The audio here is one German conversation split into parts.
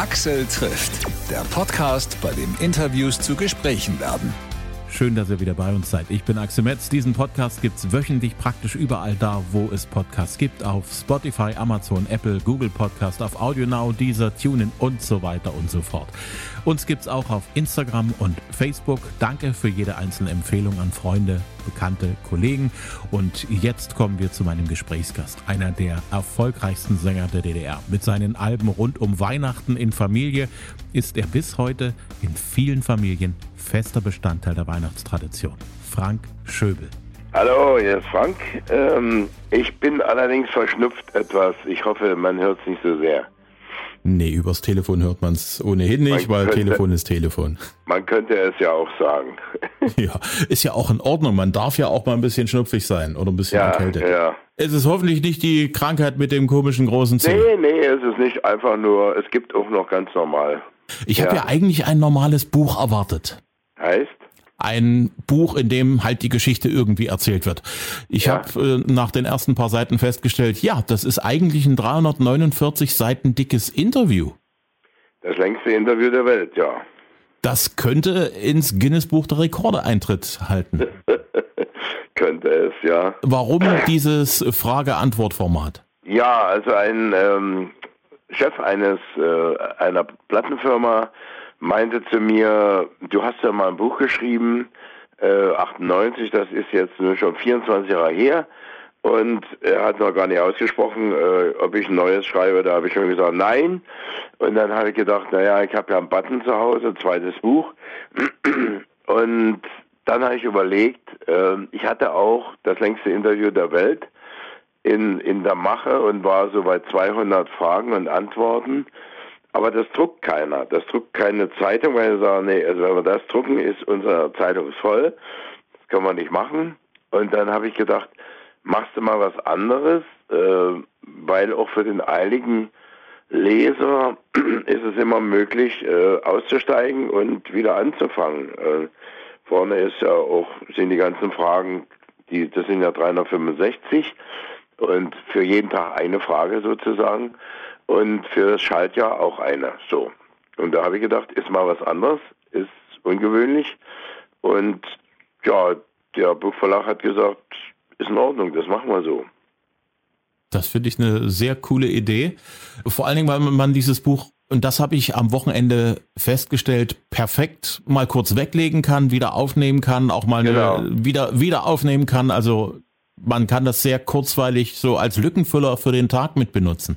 Axel trifft, der Podcast, bei dem Interviews zu Gesprächen werden. Schön, dass ihr wieder bei uns seid. Ich bin Axel Metz. Diesen Podcast gibt's wöchentlich praktisch überall da, wo es Podcasts gibt. Auf Spotify, Amazon, Apple, Google Podcast, auf AudioNow, Deezer, TuneIn und so weiter und so fort. Uns gibt's auch auf Instagram und Facebook. Danke für jede einzelne Empfehlung an Freunde, Bekannte, Kollegen. Und jetzt kommen wir zu meinem Gesprächsgast, einer der erfolgreichsten Sänger der DDR. Mit seinen Alben rund um Weihnachten in Familie ist er bis heute in vielen Familien fester Bestandteil der Weihnachtstradition. Frank Schöbel. Hallo, hier ist Frank. Ähm, ich bin allerdings verschnupft etwas. Ich hoffe, man hört es nicht so sehr. Nee, übers Telefon hört man es ohnehin nicht, man weil könnte, Telefon ist Telefon. Man könnte es ja auch sagen. ja, ist ja auch in Ordnung. Man darf ja auch mal ein bisschen schnupfig sein oder ein bisschen ja, erkältet. Ja. Es ist hoffentlich nicht die Krankheit mit dem komischen großen Zeh. Nee, nee, es ist nicht einfach nur, es gibt auch noch ganz normal. Ich ja. habe ja eigentlich ein normales Buch erwartet. Heißt? Ein Buch, in dem halt die Geschichte irgendwie erzählt wird. Ich ja. habe äh, nach den ersten paar Seiten festgestellt, ja, das ist eigentlich ein 349 Seiten dickes Interview. Das längste Interview der Welt, ja. Das könnte ins Guinness Buch der Rekorde Eintritt halten. könnte es, ja. Warum dieses Frage-Antwort-Format? Ja, also ein ähm, Chef eines äh, einer Plattenfirma meinte zu mir, du hast ja mal ein Buch geschrieben, äh, 98, das ist jetzt schon 24 Jahre her. Und er hat noch gar nicht ausgesprochen, äh, ob ich ein neues schreibe. Da habe ich schon gesagt, nein. Und dann habe ich gedacht, naja, ich habe ja einen Button zu Hause, zweites Buch. Und dann habe ich überlegt, äh, ich hatte auch das längste Interview der Welt in, in der Mache und war so bei 200 Fragen und Antworten. Aber das druckt keiner. Das druckt keine Zeitung, weil sie sagen, nee, also wenn wir das drucken, ist unsere Zeitung voll. Das können wir nicht machen. Und dann habe ich gedacht, machst du mal was anderes, äh, weil auch für den eiligen Leser ist es immer möglich, äh, auszusteigen und wieder anzufangen. Äh, vorne ist ja auch, sind die ganzen Fragen, die, das sind ja 365 und für jeden Tag eine Frage sozusagen und für das Schaltjahr auch eine. So. Und da habe ich gedacht, ist mal was anderes, ist ungewöhnlich. Und ja, der Buchverlag hat gesagt, ist in Ordnung, das machen wir so. Das finde ich eine sehr coole Idee. Vor allen Dingen, weil man dieses Buch, und das habe ich am Wochenende festgestellt, perfekt mal kurz weglegen kann, wieder aufnehmen kann, auch mal genau. eine, wieder, wieder aufnehmen kann. Also man kann das sehr kurzweilig so als Lückenfüller für den Tag mit benutzen.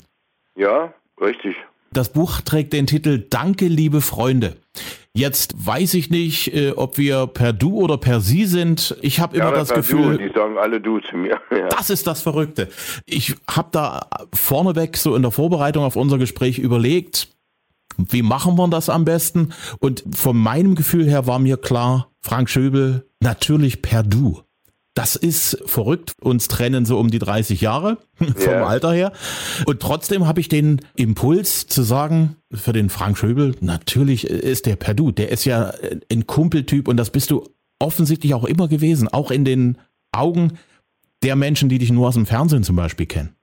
Ja, richtig. Das Buch trägt den Titel Danke, liebe Freunde. Jetzt weiß ich nicht, äh, ob wir per Du oder per Sie sind. Ich habe immer ja, das Gefühl, du. die sagen alle Du zu mir. Ja. Das ist das Verrückte. Ich habe da vorneweg so in der Vorbereitung auf unser Gespräch überlegt, wie machen wir das am besten? Und von meinem Gefühl her war mir klar, Frank Schöbel, natürlich per Du. Das ist verrückt. Uns trennen so um die 30 Jahre vom yeah. Alter her. Und trotzdem habe ich den Impuls zu sagen, für den Frank Schöbel, natürlich ist der Perdu. Der ist ja ein Kumpeltyp und das bist du offensichtlich auch immer gewesen. Auch in den Augen der Menschen, die dich nur aus dem Fernsehen zum Beispiel kennen.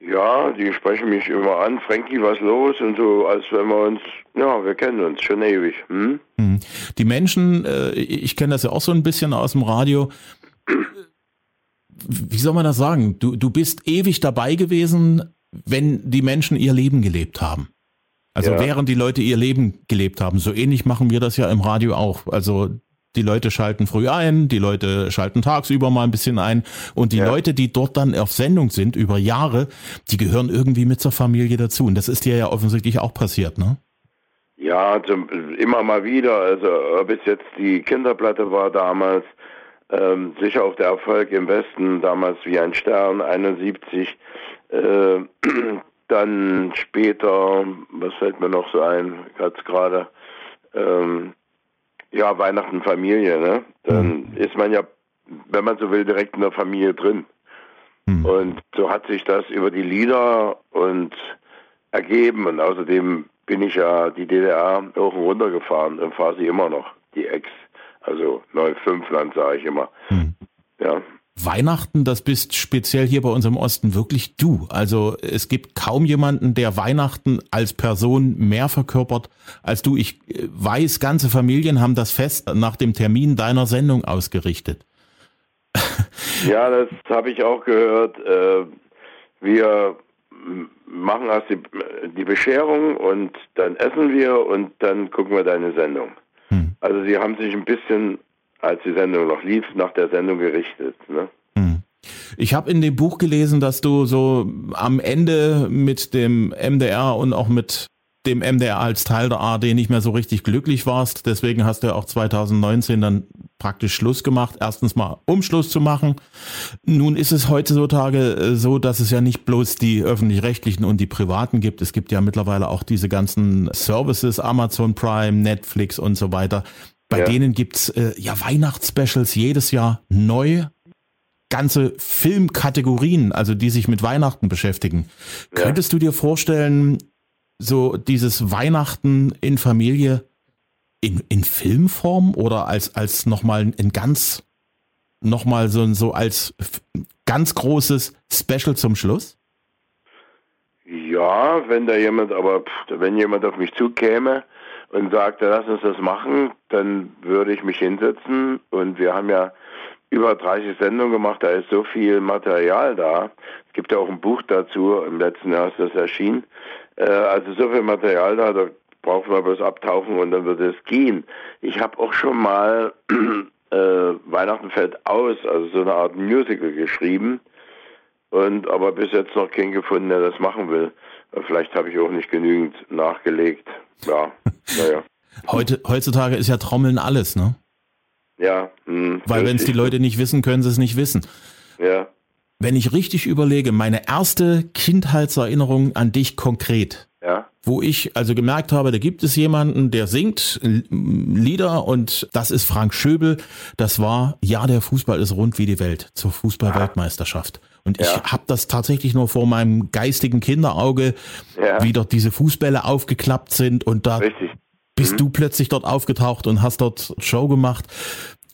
Ja, die sprechen mich immer an, Frankie, was los? Und so, als wenn wir uns, ja, wir kennen uns schon ewig. Hm? hm. Die Menschen, äh, ich kenne das ja auch so ein bisschen aus dem Radio, wie soll man das sagen? Du, du bist ewig dabei gewesen, wenn die Menschen ihr Leben gelebt haben. Also ja. während die Leute ihr Leben gelebt haben. So ähnlich machen wir das ja im Radio auch. Also die Leute schalten früh ein, die Leute schalten tagsüber mal ein bisschen ein und die ja. Leute, die dort dann auf Sendung sind über Jahre, die gehören irgendwie mit zur Familie dazu. Und das ist dir ja offensichtlich auch passiert, ne? Ja, zum, immer mal wieder. Also ob es jetzt die Kinderplatte war damals, ähm, sicher auch der Erfolg im Westen, damals wie ein Stern, 71. Äh, dann später, was fällt mir noch so ein, jetzt gerade, ähm, ja, Weihnachten Familie, ne? Dann mhm. ist man ja, wenn man so will, direkt in der Familie drin. Mhm. Und so hat sich das über die Lieder und ergeben. Und außerdem bin ich ja die DDR hoch und runter gefahren und fahre sie immer noch, die Ex. Also 9,5 Land sage ich immer. Hm. Ja. Weihnachten, das bist speziell hier bei uns im Osten wirklich du. Also es gibt kaum jemanden, der Weihnachten als Person mehr verkörpert als du. Ich äh, weiß, ganze Familien haben das Fest nach dem Termin deiner Sendung ausgerichtet. Ja, das habe ich auch gehört. Äh, wir machen erst die Bescherung und dann essen wir und dann gucken wir deine Sendung. Also sie haben sich ein bisschen als die Sendung noch lief, nach der Sendung gerichtet. Ne? Hm. Ich habe in dem Buch gelesen, dass du so am Ende mit dem MDR und auch mit dem MDR als Teil der ARD nicht mehr so richtig glücklich warst. Deswegen hast du auch 2019 dann praktisch Schluss gemacht. Erstens mal, um Schluss zu machen. Nun ist es heutzutage äh, so, dass es ja nicht bloß die öffentlich-rechtlichen und die privaten gibt. Es gibt ja mittlerweile auch diese ganzen Services, Amazon Prime, Netflix und so weiter. Bei ja. denen gibt's äh, ja Weihnachtsspecials jedes Jahr neu. Ganze Filmkategorien, also die sich mit Weihnachten beschäftigen. Ja. Könntest du dir vorstellen, so dieses Weihnachten in Familie in, in Filmform oder als, als nochmal ein ganz, nochmal so, so als ganz großes Special zum Schluss? Ja, wenn da jemand, aber wenn jemand auf mich zukäme und sagte, lass uns das machen, dann würde ich mich hinsetzen und wir haben ja über 30 Sendungen gemacht, da ist so viel Material da. Es gibt ja auch ein Buch dazu, im letzten Jahr ist das erschienen. Äh, also so viel Material da, da brauchen wir bloß abtauchen und dann wird es gehen. Ich habe auch schon mal äh, Weihnachten fällt aus, also so eine Art Musical geschrieben und aber bis jetzt noch keinen gefunden, der das machen will. Vielleicht habe ich auch nicht genügend nachgelegt. Ja, naja. Heute, heutzutage ist ja Trommeln alles, ne? Ja. Mh, hm, Weil wenn es die Leute nicht wissen, können sie es nicht wissen. Ja. Wenn ich richtig überlege, meine erste Kindheitserinnerung an dich konkret, ja. wo ich also gemerkt habe, da gibt es jemanden, der singt Lieder und das ist Frank Schöbel. Das war Ja, der Fußball ist rund wie die Welt zur Fußballweltmeisterschaft. Und ich ja. habe das tatsächlich nur vor meinem geistigen Kinderauge, ja. wie dort diese Fußbälle aufgeklappt sind und da Richtig. bist mhm. du plötzlich dort aufgetaucht und hast dort Show gemacht.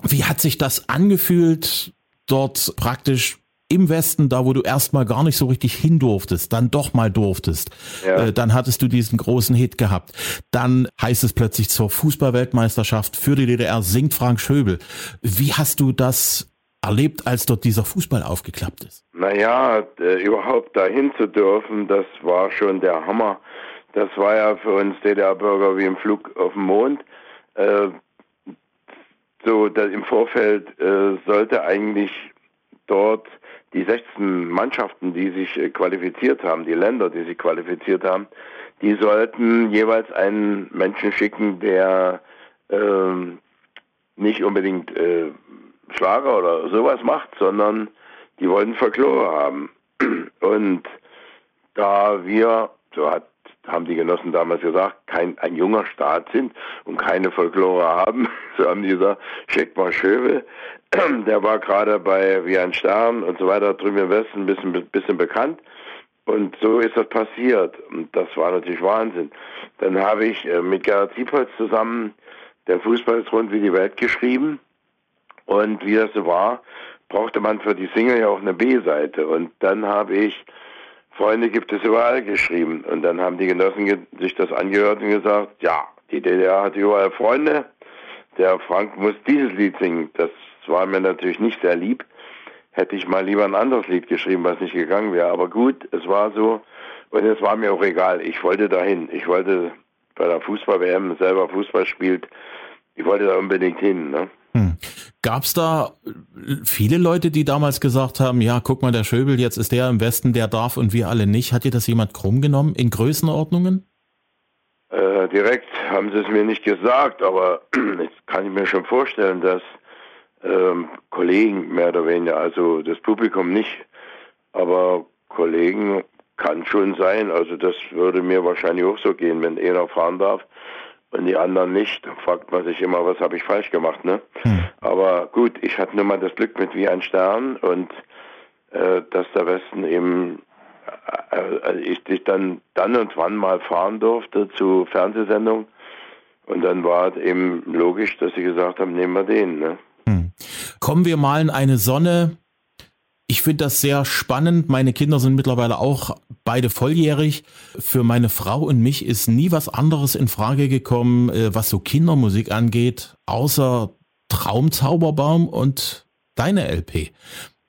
Wie hat sich das angefühlt, dort praktisch im Westen, da wo du erstmal gar nicht so richtig hin durftest, dann doch mal durftest, ja. äh, dann hattest du diesen großen Hit gehabt. Dann heißt es plötzlich zur Fußballweltmeisterschaft für die DDR singt Frank Schöbel. Wie hast du das erlebt, als dort dieser Fußball aufgeklappt ist? Naja, äh, überhaupt dahin zu dürfen, das war schon der Hammer. Das war ja für uns DDR-Bürger wie im Flug auf dem Mond. Äh, so, im Vorfeld äh, sollte eigentlich dort die 16 Mannschaften, die sich äh, qualifiziert haben, die Länder, die sich qualifiziert haben, die sollten jeweils einen Menschen schicken, der ähm, nicht unbedingt äh, Schlager oder sowas macht, sondern die wollten Folklore haben. Und da wir, so hat, haben die Genossen damals gesagt, kein, ein junger Staat sind und keine Folklore haben, so haben die gesagt, schickt mal Schöbel, der war gerade bei Wie ein Stern und so weiter drüben im Westen ein bisschen, bisschen bekannt. Und so ist das passiert. Und das war natürlich Wahnsinn. Dann habe ich äh, mit Gerhard Siepholz zusammen der Fußball ist rund wie die Welt geschrieben. Und wie das so war, brauchte man für die Single ja auch eine B-Seite. Und dann habe ich Freunde gibt es überall geschrieben. Und dann haben die Genossen sich das angehört und gesagt, ja, die DDR hat überall Freunde. Der Frank muss dieses Lied singen. Das war mir natürlich nicht sehr lieb. Hätte ich mal lieber ein anderes Lied geschrieben, was nicht gegangen wäre. Aber gut, es war so. Und es war mir auch egal. Ich wollte dahin. Ich wollte bei der Fußball-WM selber Fußball spielt. Ich wollte da unbedingt hin. Ne? Hm. Gab es da viele Leute, die damals gesagt haben, ja, guck mal, der Schöbel, jetzt ist der im Westen, der darf und wir alle nicht. Hat dir das jemand krumm genommen in Größenordnungen? Äh, direkt haben sie es mir nicht gesagt, aber jetzt kann ich mir schon vorstellen, dass ähm, Kollegen mehr oder weniger, also das Publikum nicht, aber Kollegen kann schon sein. Also das würde mir wahrscheinlich auch so gehen, wenn einer fahren darf und die anderen nicht. Fragt man sich immer, was habe ich falsch gemacht, ne? Hm. Aber gut, ich hatte nur mal das Glück mit wie ein Stern und äh, dass der Westen eben äh, äh ich dich dann dann und wann mal fahren durfte zu Fernsehsendungen und dann war es eben logisch, dass sie gesagt haben, nehmen wir den, ne? Kommen wir mal in eine Sonne, Ich finde das sehr spannend. Meine Kinder sind mittlerweile auch beide volljährig. Für meine Frau und mich ist nie was anderes in Frage gekommen, äh, was so Kindermusik angeht, außer Traumzauberbaum und deine LP.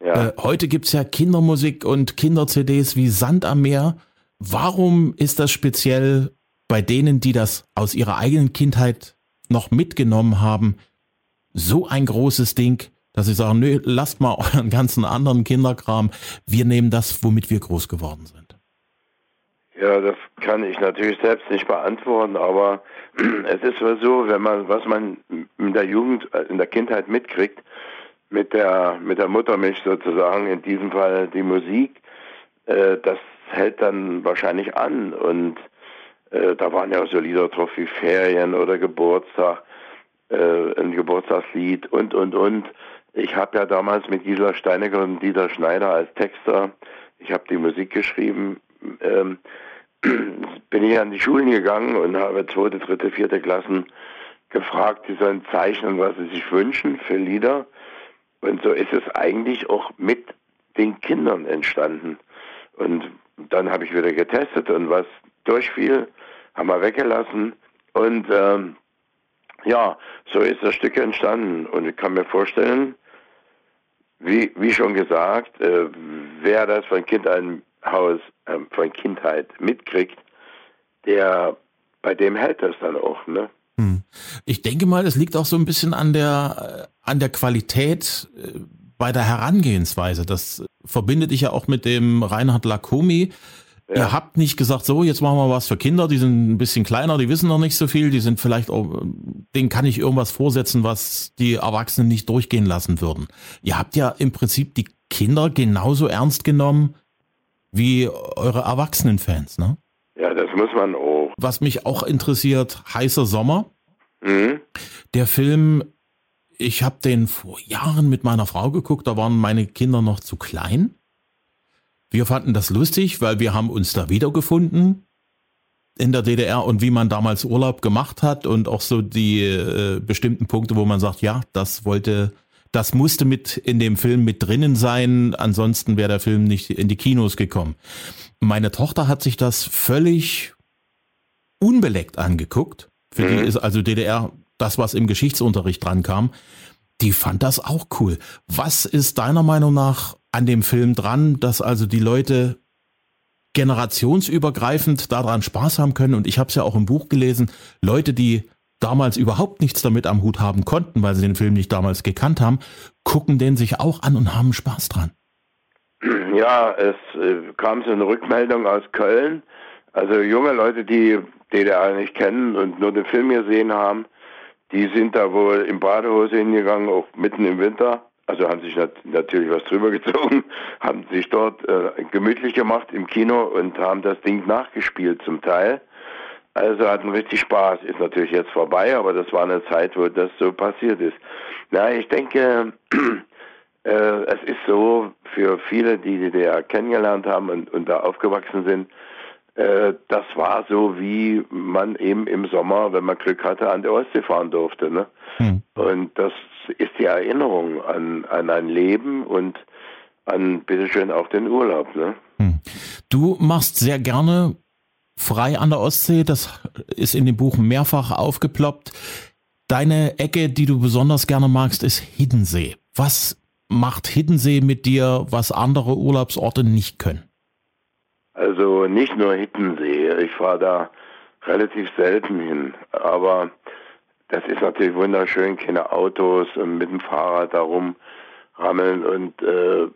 Ja. Äh, heute gibt's ja Kindermusik und Kinder-CDs wie Sand am Meer. Warum ist das speziell bei denen, die das aus ihrer eigenen Kindheit noch mitgenommen haben, so ein großes Ding? Dass sie sagen, nö, lasst mal euren ganzen anderen Kinderkram, wir nehmen das, womit wir groß geworden sind? Ja, das kann ich natürlich selbst nicht beantworten, aber es ist so, wenn man, was man in der Jugend, in der Kindheit mitkriegt, mit der, mit der Muttermilch sozusagen, in diesem Fall die Musik, äh, das hält dann wahrscheinlich an und äh, da waren ja auch so Lieder drauf wie Ferien oder Geburtstag, äh, ein Geburtstagslied und, und, und. Ich habe ja damals mit Gisela Steinecker und Dieter Schneider als Texter, ich habe die Musik geschrieben, ähm, bin ich an die Schulen gegangen und habe zweite, dritte, vierte Klassen gefragt, die sollen zeichnen, was sie sich wünschen für Lieder. Und so ist es eigentlich auch mit den Kindern entstanden. Und dann habe ich wieder getestet und was durchfiel, haben wir weggelassen. Und ähm, ja, so ist das Stück entstanden. Und ich kann mir vorstellen, wie, wie schon gesagt, äh, wer das von Kindheithaus, äh, von Kindheit mitkriegt, der, bei dem hält das dann auch, ne? Hm. Ich denke mal, es liegt auch so ein bisschen an der, äh, an der Qualität äh, bei der Herangehensweise. Das verbindet dich ja auch mit dem Reinhard Lacomi, ja. Ihr habt nicht gesagt, so, jetzt machen wir was für Kinder, die sind ein bisschen kleiner, die wissen noch nicht so viel, die sind vielleicht auch, denen kann ich irgendwas vorsetzen, was die Erwachsenen nicht durchgehen lassen würden. Ihr habt ja im Prinzip die Kinder genauso ernst genommen wie eure Erwachsenenfans, ne? Ja, das muss man auch. Was mich auch interessiert, heißer Sommer. Mhm. Der Film, ich habe den vor Jahren mit meiner Frau geguckt, da waren meine Kinder noch zu klein. Wir fanden das lustig, weil wir haben uns da wiedergefunden in der DDR und wie man damals Urlaub gemacht hat und auch so die äh, bestimmten Punkte, wo man sagt, ja, das wollte, das musste mit in dem Film mit drinnen sein, ansonsten wäre der Film nicht in die Kinos gekommen. Meine Tochter hat sich das völlig unbeleckt angeguckt. Für mhm. die ist also DDR das, was im Geschichtsunterricht dran kam. Die fand das auch cool. Was ist deiner Meinung nach an dem Film dran, dass also die Leute generationsübergreifend daran Spaß haben können. Und ich habe es ja auch im Buch gelesen, Leute, die damals überhaupt nichts damit am Hut haben konnten, weil sie den Film nicht damals gekannt haben, gucken den sich auch an und haben Spaß dran. Ja, es äh, kam so eine Rückmeldung aus Köln. Also junge Leute, die DDR nicht kennen und nur den Film gesehen haben, die sind da wohl in Badehose hingegangen, auch mitten im Winter also haben sich nat natürlich was drüber gezogen, haben sich dort äh, gemütlich gemacht im Kino und haben das Ding nachgespielt zum Teil. Also hatten richtig Spaß. Ist natürlich jetzt vorbei, aber das war eine Zeit, wo das so passiert ist. Na, ich denke, äh, es ist so für viele, die die DDR kennengelernt haben und, und da aufgewachsen sind, das war so, wie man eben im Sommer, wenn man Glück hatte, an der Ostsee fahren durfte. Ne? Hm. Und das ist die Erinnerung an, an ein Leben und an, bitteschön, auch den Urlaub. Ne? Hm. Du machst sehr gerne frei an der Ostsee, das ist in dem Buch mehrfach aufgeploppt. Deine Ecke, die du besonders gerne magst, ist Hiddensee. Was macht Hiddensee mit dir, was andere Urlaubsorte nicht können? Also nicht nur Hiddensee, ich fahre da relativ selten hin, aber das ist natürlich wunderschön, keine Autos und mit dem Fahrrad da rumrammeln und äh,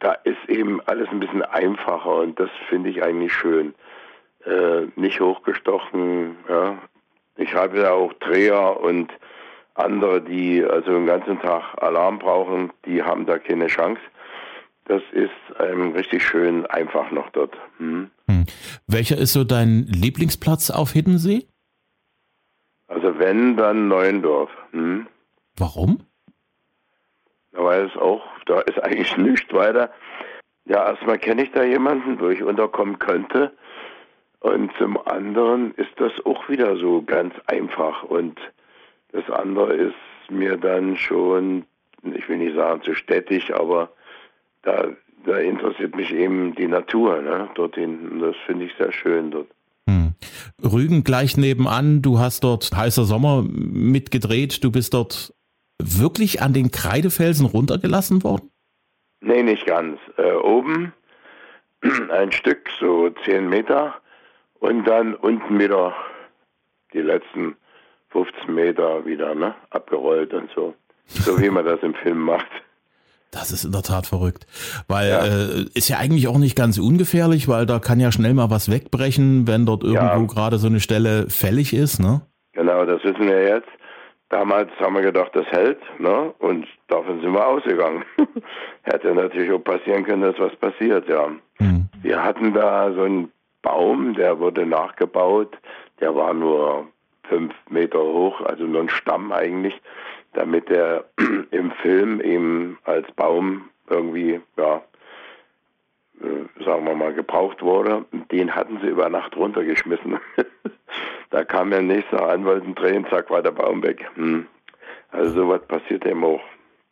da ist eben alles ein bisschen einfacher und das finde ich eigentlich schön. Äh, nicht hochgestochen, ja. Ich habe ja auch Dreher und andere, die also den ganzen Tag Alarm brauchen, die haben da keine Chance. Das ist ähm, richtig schön einfach noch dort. Hm. Hm. Welcher ist so dein Lieblingsplatz auf Hiddensee? Also wenn, dann Neuendorf. Hm? Warum? Weil es auch, da ist eigentlich nichts weiter. Ja, erstmal kenne ich da jemanden, wo ich unterkommen könnte. Und zum anderen ist das auch wieder so ganz einfach. Und das andere ist mir dann schon, ich will nicht sagen zu städtisch, aber da, da interessiert mich eben die Natur ne, dorthin. Das finde ich sehr schön dort. Hm. Rügen gleich nebenan, du hast dort heißer Sommer mitgedreht, du bist dort wirklich an den Kreidefelsen runtergelassen worden? Nee, nicht ganz. Äh, oben ein Stück, so zehn Meter und dann unten wieder die letzten 15 Meter wieder ne, abgerollt und so. So wie man das im Film macht. Das ist in der Tat verrückt, weil ja. Äh, ist ja eigentlich auch nicht ganz ungefährlich, weil da kann ja schnell mal was wegbrechen, wenn dort irgendwo ja. gerade so eine Stelle fällig ist, ne? Genau, das wissen wir jetzt. Damals haben wir gedacht, das hält, ne? Und davon sind wir ausgegangen. Hätte natürlich auch passieren können, dass was passiert, ja. Mhm. Wir hatten da so einen Baum, der wurde nachgebaut, der war nur fünf Meter hoch, also nur ein Stamm eigentlich damit er im Film eben als Baum irgendwie, ja, äh, sagen wir mal, gebraucht wurde. Den hatten sie über Nacht runtergeschmissen. da kam der nächste an, wollten drehen, zack, war der Baum weg. Hm. Also sowas passiert eben auch.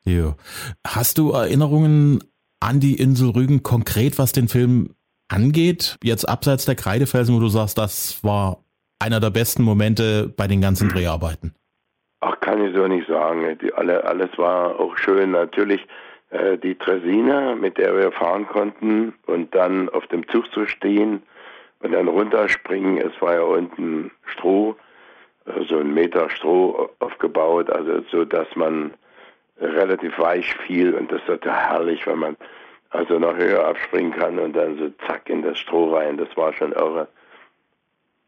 Jo. Hast du Erinnerungen an die Insel Rügen konkret, was den Film angeht? Jetzt abseits der Kreidefelsen, wo du sagst, das war einer der besten Momente bei den ganzen Dreharbeiten. Kann ich so nicht sagen. Die, alle, alles war auch schön. Natürlich äh, die Tresine, mit der wir fahren konnten und dann auf dem Zug zu stehen und dann runterspringen. Es war ja unten Stroh, äh, so ein Meter Stroh aufgebaut, also so, dass man relativ weich fiel und das total herrlich, wenn man also noch höher abspringen kann und dann so zack in das Stroh rein. Das war schon irre.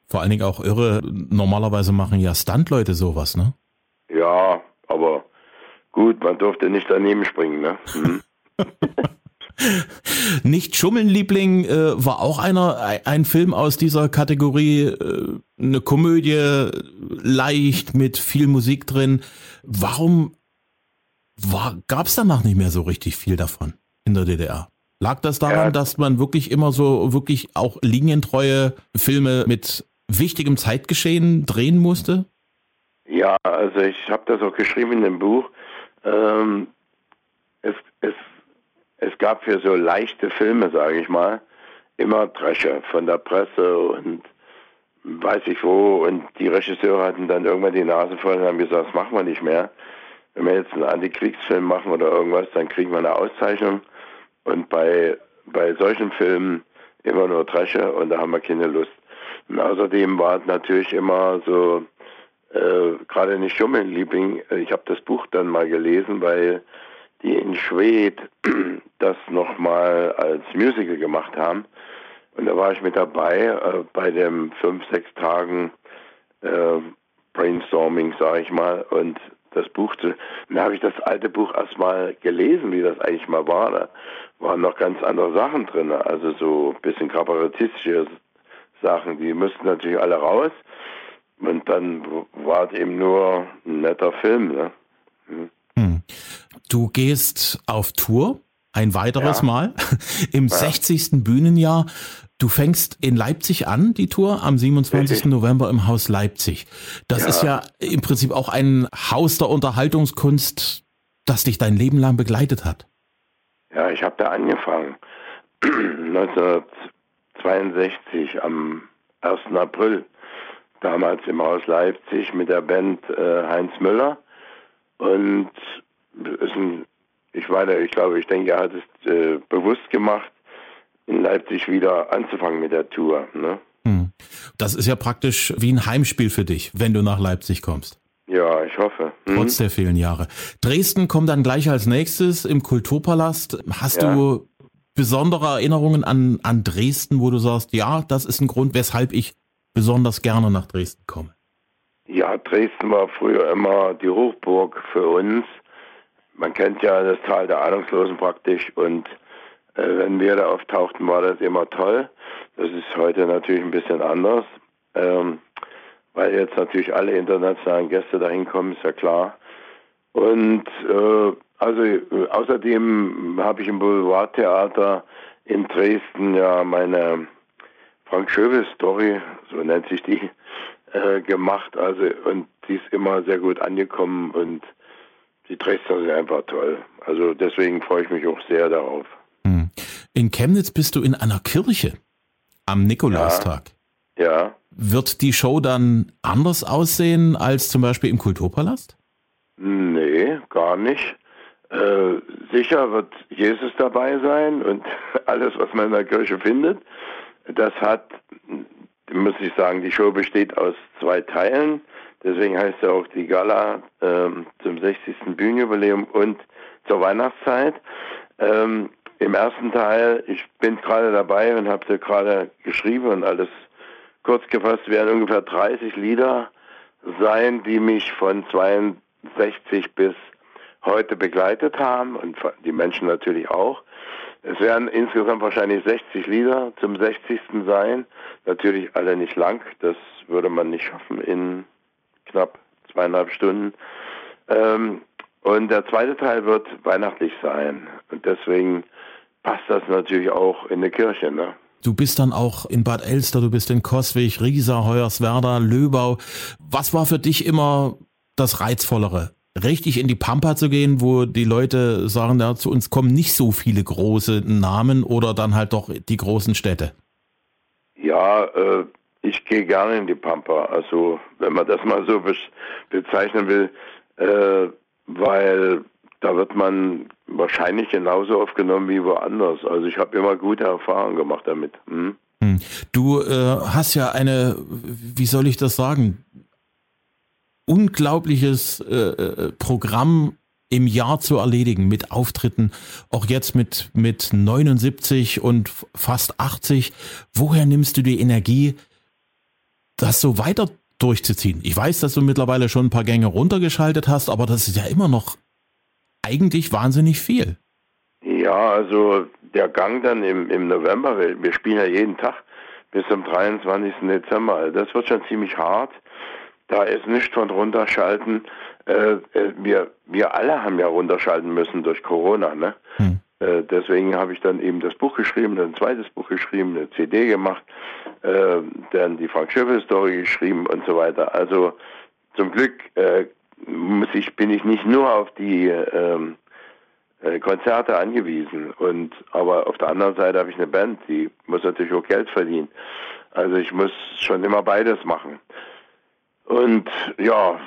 Vor allen Dingen auch irre. Normalerweise machen ja Stuntleute sowas, ne? Ja, aber gut, man durfte nicht daneben springen, ne? Mhm. Nicht schummeln, Liebling, äh, war auch einer, ein Film aus dieser Kategorie, äh, eine Komödie, leicht mit viel Musik drin. Warum gab es danach nicht mehr so richtig viel davon in der DDR? Lag das daran, ja. dass man wirklich immer so, wirklich auch linientreue Filme mit wichtigem Zeitgeschehen drehen musste? Ja, also ich habe das auch geschrieben in dem Buch. Ähm, es, es, es gab für so leichte Filme, sage ich mal, immer Dresche von der Presse und weiß ich wo. Und die Regisseure hatten dann irgendwann die Nase voll und haben gesagt, das machen wir nicht mehr. Wenn wir jetzt einen Antikriegsfilm machen oder irgendwas, dann kriegen wir eine Auszeichnung. Und bei, bei solchen Filmen immer nur Dresche und da haben wir keine Lust. Und außerdem war es natürlich immer so äh, gerade nicht schon mein Liebling. Ich habe das Buch dann mal gelesen, weil die in Schwed das nochmal als Musical gemacht haben. Und da war ich mit dabei äh, bei dem fünf, sechs Tagen äh, Brainstorming, sage ich mal. Und das Buch zu. Dann habe ich das alte Buch erstmal gelesen, wie das eigentlich mal war. Da waren noch ganz andere Sachen drin. Also so ein bisschen kabarettistische Sachen. Die müssten natürlich alle raus. Und dann war es eben nur ein netter Film. Ne? Hm. Hm. Du gehst auf Tour ein weiteres ja. Mal im ja. 60. Bühnenjahr. Du fängst in Leipzig an, die Tour, am 27. Richtig. November im Haus Leipzig. Das ja. ist ja im Prinzip auch ein Haus der Unterhaltungskunst, das dich dein Leben lang begleitet hat. Ja, ich habe da angefangen. 1962 am 1. April damals im Haus Leipzig mit der Band äh, Heinz Müller. Und ist ein, ich meine, ich glaube, ich denke, er hat es äh, bewusst gemacht, in Leipzig wieder anzufangen mit der Tour. Ne? Hm. Das ist ja praktisch wie ein Heimspiel für dich, wenn du nach Leipzig kommst. Ja, ich hoffe. Mhm. Trotz der vielen Jahre. Dresden kommt dann gleich als nächstes im Kulturpalast. Hast ja. du besondere Erinnerungen an, an Dresden, wo du sagst, ja, das ist ein Grund, weshalb ich besonders gerne nach Dresden komme? Ja, Dresden war früher immer die Hochburg für uns. Man kennt ja das Tal der Ahnungslosen praktisch und äh, wenn wir da auftauchten, war das immer toll. Das ist heute natürlich ein bisschen anders, ähm, weil jetzt natürlich alle internationalen Gäste da hinkommen, ist ja klar. Und äh, also äh, außerdem habe ich im Boulevardtheater in Dresden ja meine Frank Schöbes Story, so nennt sich die, äh, gemacht. Also und die ist immer sehr gut angekommen und die Dresdner sind einfach toll. Also deswegen freue ich mich auch sehr darauf. In Chemnitz bist du in einer Kirche am Nikolaustag. Ja. ja. Wird die Show dann anders aussehen als zum Beispiel im Kulturpalast? Nee, gar nicht. Äh, sicher wird Jesus dabei sein und alles, was man in der Kirche findet. Das hat, muss ich sagen, die Show besteht aus zwei Teilen. Deswegen heißt ja auch die Gala äh, zum 60. Bühnenjubiläum und zur Weihnachtszeit. Ähm, Im ersten Teil, ich bin gerade dabei und habe sie gerade geschrieben und alles kurz gefasst, werden ungefähr 30 Lieder sein, die mich von 62 bis heute begleitet haben und die Menschen natürlich auch. Es werden insgesamt wahrscheinlich 60 Lieder zum 60. sein. Natürlich alle nicht lang, das würde man nicht schaffen in knapp zweieinhalb Stunden. Ähm, und der zweite Teil wird weihnachtlich sein. Und deswegen passt das natürlich auch in eine Kirche. Ne? Du bist dann auch in Bad Elster, du bist in Coswig, Riesa, Hoyerswerda, Löbau. Was war für dich immer das Reizvollere? Richtig in die Pampa zu gehen, wo die Leute sagen, ja, zu uns kommen nicht so viele große Namen oder dann halt doch die großen Städte? Ja, äh, ich gehe gerne in die Pampa. Also, wenn man das mal so bezeichnen will, äh, weil da wird man wahrscheinlich genauso aufgenommen wie woanders. Also ich habe immer gute Erfahrungen gemacht damit. Hm? hm. Du äh, hast ja eine, wie soll ich das sagen, unglaubliches äh, äh Programm im Jahr zu erledigen mit Auftritten, auch jetzt mit, mit 79 und fast 80. Woher nimmst du die Energie, das so weiter durchzuziehen? Ich weiß, dass du mittlerweile schon ein paar Gänge runtergeschaltet hast, aber das ist ja immer noch eigentlich wahnsinnig viel. Ja, also der Gang dann im, im November, wir, spielen ja jeden Tag bis zum 23. Dezember, also das wird schon ziemlich hart. Da ist nicht von runterschalten. Äh, äh, wir, wir alle haben ja runterschalten müssen durch Corona. Ne? Hm. Äh, deswegen habe ich dann eben das Buch geschrieben, ein zweites Buch geschrieben, eine CD gemacht, äh, dann die Frank Schöffel Story geschrieben und so weiter. Also zum Glück äh, muss ich, bin ich nicht nur auf die ähm, äh, Konzerte angewiesen. Und aber auf der anderen Seite habe ich eine Band, die muss natürlich auch Geld verdienen. Also ich muss schon immer beides machen. Und ja,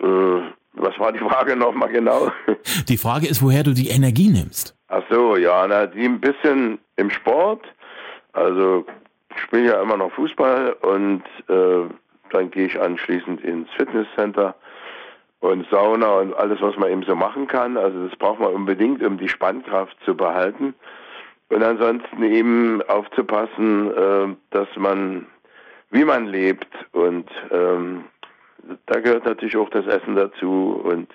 äh, was war die Frage nochmal genau? Die Frage ist, woher du die Energie nimmst. Ach so, ja, na, die ein bisschen im Sport. Also ich spiele ja immer noch Fußball und äh, dann gehe ich anschließend ins Fitnesscenter und Sauna und alles, was man eben so machen kann. Also das braucht man unbedingt, um die Spannkraft zu behalten. Und ansonsten eben aufzupassen, äh, dass man, wie man lebt. Und ähm, da gehört natürlich auch das Essen dazu. Und,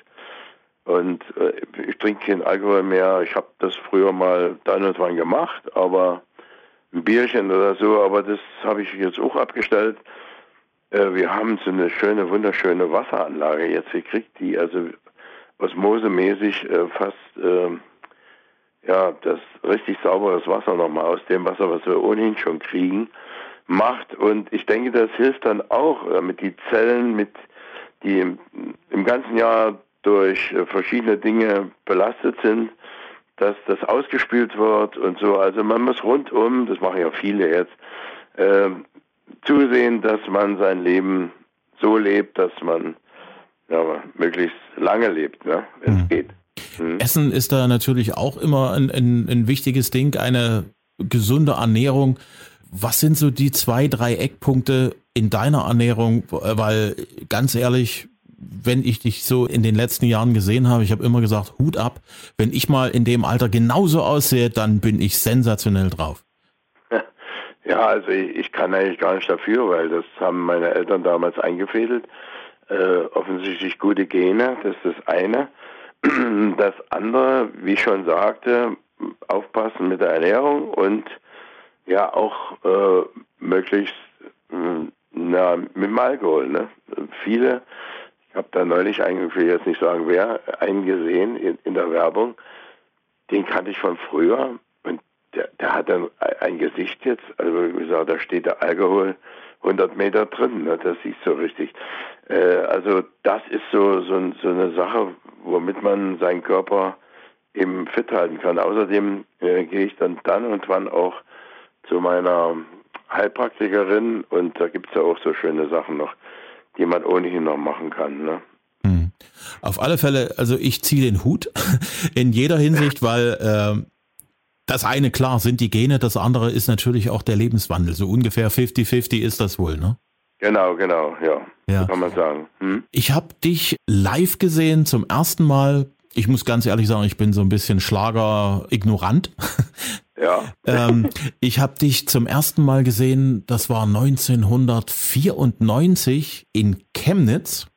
und äh, ich trinke keinen Alkohol mehr. Ich habe das früher mal dann und wann gemacht, aber ein Bierchen oder so, aber das habe ich jetzt auch abgestellt. Äh, wir haben so eine schöne, wunderschöne Wasseranlage jetzt gekriegt, die also osmosemäßig äh, fast äh, ja das richtig sauberes Wasser nochmal aus dem Wasser, was wir ohnehin schon kriegen, macht. Und ich denke, das hilft dann auch, damit die Zellen mit die im, im ganzen Jahr durch äh, verschiedene Dinge belastet sind, dass das ausgespült wird und so. Also man muss rundum, das machen ja viele jetzt, äh, zusehen, dass man sein Leben so lebt, dass man ja, möglichst lange lebt, ne, wenn es mhm. geht. Mhm. Essen ist da natürlich auch immer ein, ein, ein wichtiges Ding, eine gesunde Ernährung. Was sind so die zwei, drei Eckpunkte in deiner Ernährung? Weil ganz ehrlich, wenn ich dich so in den letzten Jahren gesehen habe, ich habe immer gesagt, Hut ab. Wenn ich mal in dem Alter genauso aussehe, dann bin ich sensationell drauf. Ja, also ich, ich kann eigentlich gar nicht dafür, weil das haben meine Eltern damals eingefädelt. Äh, offensichtlich gute Gene, das ist das eine. Das andere, wie ich schon sagte, aufpassen mit der Ernährung und ja auch äh, möglichst äh, na, mit dem Alkohol. Ne? Viele, ich habe da neulich einen, ich will jetzt nicht sagen wer, einen gesehen in, in der Werbung, den kannte ich von früher der, der hat dann ein Gesicht jetzt, also wie gesagt, da steht der Alkohol 100 Meter drin, ne, das siehst du richtig. Äh, also das ist so, so, so eine Sache, womit man seinen Körper eben fit halten kann. Außerdem äh, gehe ich dann dann und wann auch zu meiner Heilpraktikerin und da gibt es ja auch so schöne Sachen noch, die man ohnehin noch machen kann. Ne? Hm. Auf alle Fälle, also ich ziehe den Hut in jeder Hinsicht, weil äh, das eine klar sind die Gene, das andere ist natürlich auch der Lebenswandel. So ungefähr 50-50 ist das wohl, ne? Genau, genau, ja. ja. So kann man sagen. Hm? Ich habe dich live gesehen zum ersten Mal. Ich muss ganz ehrlich sagen, ich bin so ein bisschen Schlager-ignorant. Ja. ähm, ich habe dich zum ersten Mal gesehen, das war 1994 in Chemnitz.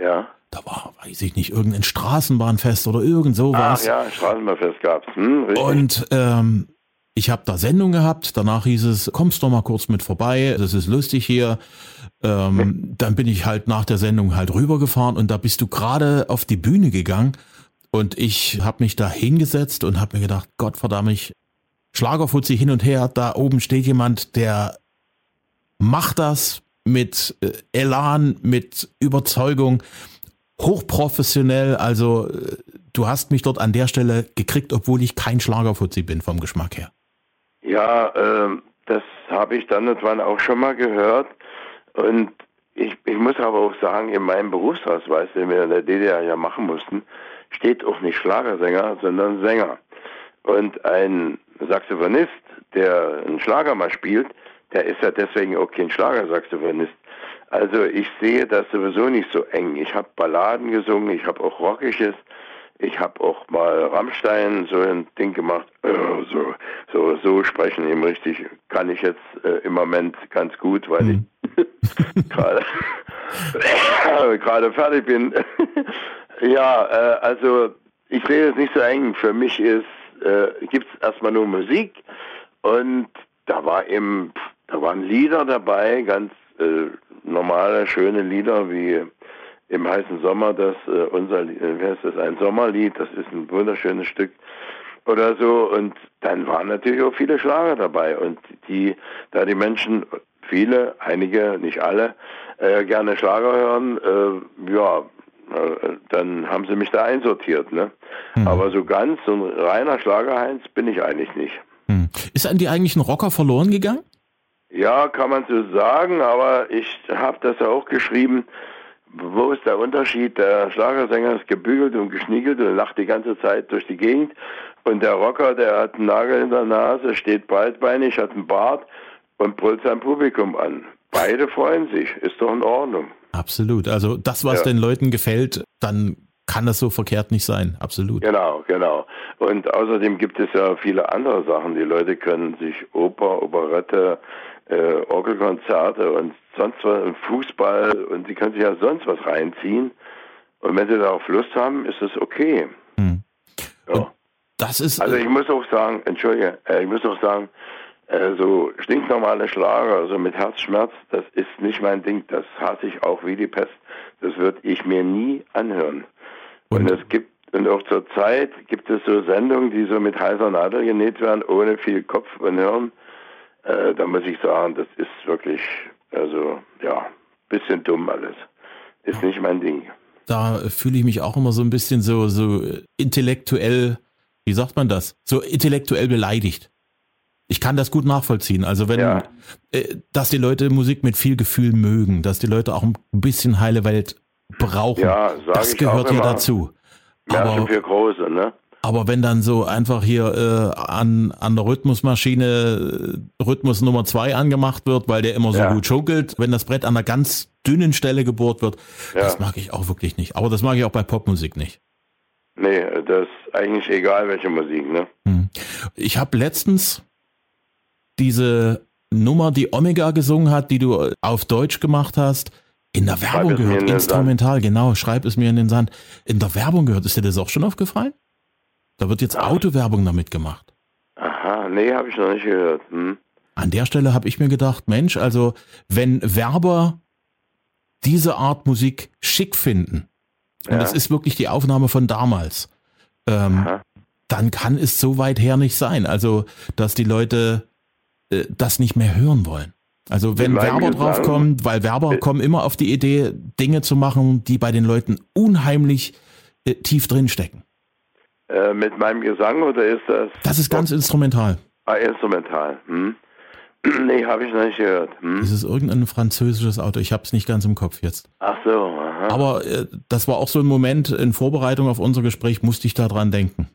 Ja. Da war, weiß ich nicht, irgendein Straßenbahnfest oder irgend sowas. Ah, ja, Straßenbahnfest gab's. Hm, richtig. Und ähm, ich habe da Sendung gehabt, danach hieß es, kommst doch mal kurz mit vorbei, das ist lustig hier. Ähm, dann bin ich halt nach der Sendung halt rübergefahren und da bist du gerade auf die Bühne gegangen und ich habe mich da hingesetzt und habe mir gedacht, Gott verdammt, ich Schlagerfuzzi hin und her, da oben steht jemand, der macht das mit äh, Elan, mit Überzeugung, hochprofessionell, also äh, du hast mich dort an der Stelle gekriegt, obwohl ich kein Schlagerfuzzi bin vom Geschmack her. Ja, äh, das habe ich dann und wann auch schon mal gehört. Und ich, ich muss aber auch sagen, in meinem Berufsausweis, den wir in der DDR ja machen mussten, steht auch nicht Schlagersänger, sondern Sänger. Und ein Saxophonist, der einen Schlager mal spielt, der ist ja deswegen auch kein Schlagersaxophonist. Also ich sehe das sowieso nicht so eng. Ich habe Balladen gesungen, ich habe auch Rockiges, ich habe auch mal Rammstein so ein Ding gemacht. Äh, so, so, so sprechen eben richtig kann ich jetzt äh, im Moment ganz gut, weil mhm. ich gerade gerade fertig bin. ja, äh, also ich sehe es nicht so eng. Für mich ist äh, gibt es erstmal nur Musik. Und da war eben, da waren Lieder dabei, ganz äh, normale, schöne Lieder wie im heißen Sommer, das äh, unser, äh, wie heißt das, ein Sommerlied, das ist ein wunderschönes Stück oder so. Und dann waren natürlich auch viele Schlager dabei und die, da die Menschen, viele, einige, nicht alle, äh, gerne Schlager hören, äh, ja, dann haben sie mich da einsortiert. Ne? Mhm. Aber so ganz, so ein reiner Schlagerheinz bin ich eigentlich nicht. Mhm. Ist an die eigentlich ein Rocker verloren gegangen? Ja, kann man so sagen, aber ich habe das ja auch geschrieben. Wo ist der Unterschied? Der Schlagersänger ist gebügelt und geschniegelt und lacht die ganze Zeit durch die Gegend. Und der Rocker, der hat einen Nagel in der Nase, steht breitbeinig, hat einen Bart und brüllt sein Publikum an. Beide freuen sich, ist doch in Ordnung. Absolut. Also das, was ja. den Leuten gefällt, dann kann das so verkehrt nicht sein. Absolut. Genau, genau. Und außerdem gibt es ja viele andere Sachen. Die Leute können sich Oper, Operette, äh, Orgelkonzerte und sonst was, Fußball und sie können sich ja sonst was reinziehen. Und wenn sie darauf Lust haben, ist es okay. Hm. Ja. Das ist. Also ich muss auch sagen, entschuldige, äh, ich muss auch sagen, äh, so stinknormale Schlager, also mit Herzschmerz, das ist nicht mein Ding. Das hasse ich auch wie die Pest. Das würde ich mir nie anhören. Und es gibt, und auch zur Zeit gibt es so Sendungen, die so mit heißer Nadel genäht werden, ohne viel Kopf und Hirn. Äh, da muss ich sagen, das ist wirklich, also, ja, bisschen dumm alles. Ist nicht mein Ding. Da fühle ich mich auch immer so ein bisschen so, so intellektuell, wie sagt man das? So intellektuell beleidigt. Ich kann das gut nachvollziehen. Also wenn, ja. äh, dass die Leute Musik mit viel Gefühl mögen, dass die Leute auch ein bisschen heile Welt brauchen, ja, das gehört ja dazu. Aber, für Große, ne? aber wenn dann so einfach hier äh, an, an der Rhythmusmaschine äh, Rhythmus Nummer zwei angemacht wird, weil der immer so ja. gut schunkelt, wenn das Brett an einer ganz dünnen Stelle gebohrt wird, das mag ich auch wirklich nicht. Aber das mag ich auch bei Popmusik nicht. Nee, das ist eigentlich egal, welche Musik, ne? Hm. Ich habe letztens diese Nummer, die Omega gesungen hat, die du auf Deutsch gemacht hast, in der Werbung gehört, instrumental, genau, schreib es mir in den Sand. In der Werbung gehört, ist dir das auch schon aufgefallen? Da wird jetzt Autowerbung damit gemacht. Aha, nee, habe ich noch nicht gehört. Hm. An der Stelle habe ich mir gedacht, Mensch, also wenn Werber diese Art Musik schick finden, und ja. das ist wirklich die Aufnahme von damals, ähm, dann kann es so weit her nicht sein. Also, dass die Leute äh, das nicht mehr hören wollen. Also wenn Werber draufkommen, weil Werber äh, kommen immer auf die Idee, Dinge zu machen, die bei den Leuten unheimlich äh, tief drin stecken. Äh, mit meinem Gesang oder ist das? Das ist ganz instrumental. Ah, instrumental. Hm? nee, habe ich noch nicht gehört. Hm? Das ist irgendein französisches Auto. Ich habe es nicht ganz im Kopf jetzt. Ach so. Aha. Aber äh, das war auch so ein Moment in Vorbereitung auf unser Gespräch, musste ich daran denken.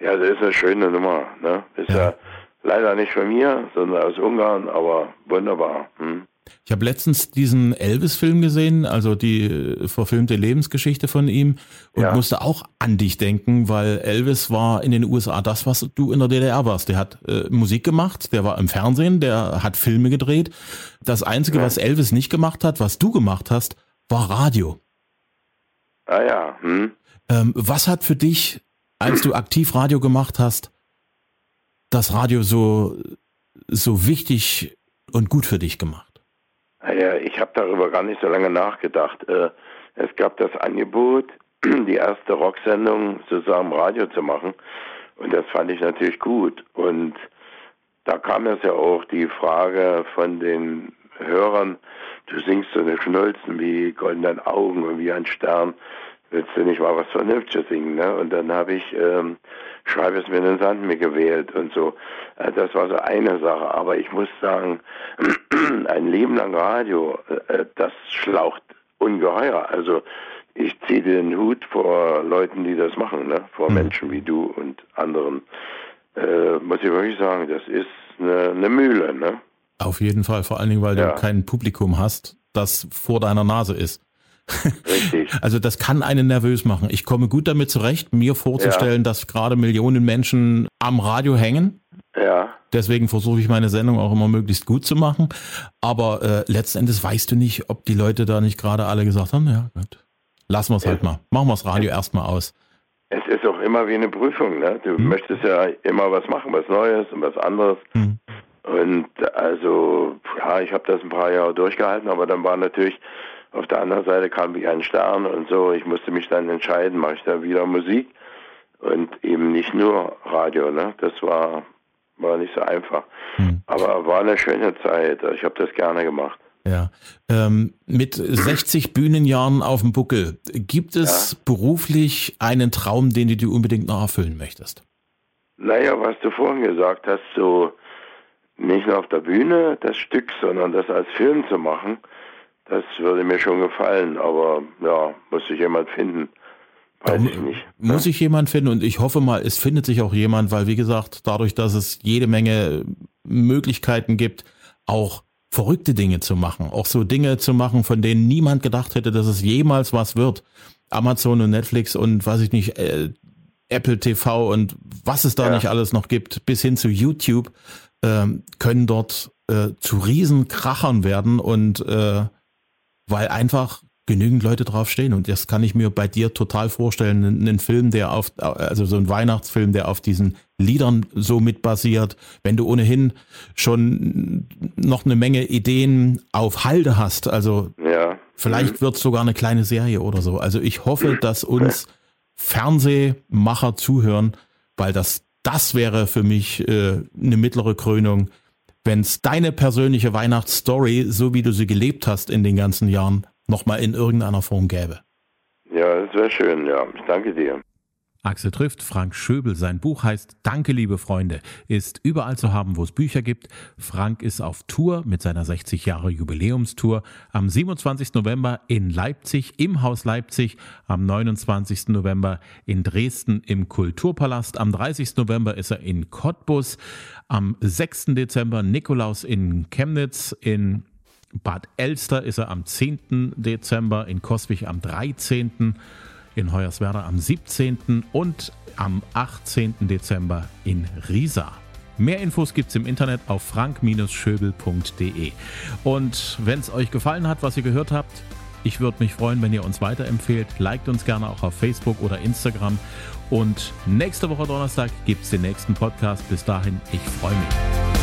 Ja, das ist eine schöne Nummer. Ne? Ist ja. ja leider nicht von mir, sondern aus Ungarn, aber wunderbar. Hm? Ich habe letztens diesen Elvis-Film gesehen, also die äh, verfilmte Lebensgeschichte von ihm und ja. musste auch an dich denken, weil Elvis war in den USA das, was du in der DDR warst. Der hat äh, Musik gemacht, der war im Fernsehen, der hat Filme gedreht. Das Einzige, ja. was Elvis nicht gemacht hat, was du gemacht hast, war Radio. Ah ja. Hm. Ähm, was hat für dich, als du aktiv Radio gemacht hast, das Radio so, so wichtig und gut für dich gemacht? Naja, ich habe darüber gar nicht so lange nachgedacht. Äh, es gab das Angebot, die erste Rocksendung zusammen Radio zu machen. Und das fand ich natürlich gut. Und da kam es ja auch die Frage von den Hörern, du singst so eine Schnulzen wie goldenen Augen und wie ein Stern willst du nicht mal was Vernünftiges singen, ne? Und dann habe ich ähm, Schreibe es mir in den Sand mir gewählt und so. Äh, das war so eine Sache. Aber ich muss sagen, ein Leben lang Radio, äh, das schlaucht ungeheuer. Also ich ziehe den Hut vor Leuten, die das machen, ne? vor mhm. Menschen wie du und anderen. Äh, muss ich wirklich sagen, das ist eine, eine Mühle. Ne? Auf jeden Fall, vor allen Dingen, weil ja. du kein Publikum hast, das vor deiner Nase ist. Richtig. Also das kann einen nervös machen. Ich komme gut damit zurecht, mir vorzustellen, ja. dass gerade Millionen Menschen am Radio hängen. Ja. Deswegen versuche ich meine Sendung auch immer möglichst gut zu machen. Aber äh, letzten Endes weißt du nicht, ob die Leute da nicht gerade alle gesagt haben, ja gut, lassen wir es halt mal. Machen wir das Radio erstmal aus. Es ist auch immer wie eine Prüfung. Ne? Du hm. möchtest ja immer was machen, was Neues und was anderes. Hm. Und also, ja, ich habe das ein paar Jahre durchgehalten, aber dann war natürlich auf der anderen Seite kam wie ein Stern und so. Ich musste mich dann entscheiden, mache ich da wieder Musik und eben nicht nur Radio. Ne? Das war, war nicht so einfach. Hm. Aber war eine schöne Zeit. Ich habe das gerne gemacht. Ja. Ähm, mit 60 Bühnenjahren auf dem Buckel, gibt es ja. beruflich einen Traum, den du dir unbedingt noch erfüllen möchtest? Naja, was du vorhin gesagt hast, so nicht nur auf der Bühne das Stück, sondern das als Film zu machen, das würde mir schon gefallen, aber ja, muss sich jemand finden. Weiß ich nicht. Muss sich jemand finden und ich hoffe mal, es findet sich auch jemand, weil wie gesagt, dadurch, dass es jede Menge Möglichkeiten gibt, auch verrückte Dinge zu machen, auch so Dinge zu machen, von denen niemand gedacht hätte, dass es jemals was wird. Amazon und Netflix und weiß ich nicht, äh, Apple TV und was es da ja. nicht alles noch gibt, bis hin zu YouTube, äh, können dort äh, zu Riesenkrachern werden und äh, weil einfach genügend Leute draufstehen und das kann ich mir bei dir total vorstellen, einen Film, der auf, also so ein Weihnachtsfilm, der auf diesen Liedern so mit basiert, wenn du ohnehin schon noch eine Menge Ideen auf Halde hast, also ja. vielleicht mhm. wird es sogar eine kleine Serie oder so. Also ich hoffe, dass uns Fernsehmacher zuhören, weil das, das wäre für mich äh, eine mittlere Krönung, wenn es deine persönliche Weihnachtsstory, so wie du sie gelebt hast in den ganzen Jahren, nochmal in irgendeiner Form gäbe. Ja, das wäre schön, ja. Ich danke dir. Axel trifft Frank Schöbel. Sein Buch heißt Danke, liebe Freunde, ist überall zu haben, wo es Bücher gibt. Frank ist auf Tour mit seiner 60 Jahre Jubiläumstour am 27. November in Leipzig im Haus Leipzig, am 29. November in Dresden im Kulturpalast, am 30. November ist er in Cottbus, am 6. Dezember Nikolaus in Chemnitz, in Bad Elster ist er am 10. Dezember, in Koswig am 13 in Hoyerswerda am 17. und am 18. Dezember in Riesa. Mehr Infos gibt es im Internet auf frank-schöbel.de. Und wenn es euch gefallen hat, was ihr gehört habt, ich würde mich freuen, wenn ihr uns weiterempfehlt. Liked uns gerne auch auf Facebook oder Instagram. Und nächste Woche Donnerstag gibt es den nächsten Podcast. Bis dahin, ich freue mich.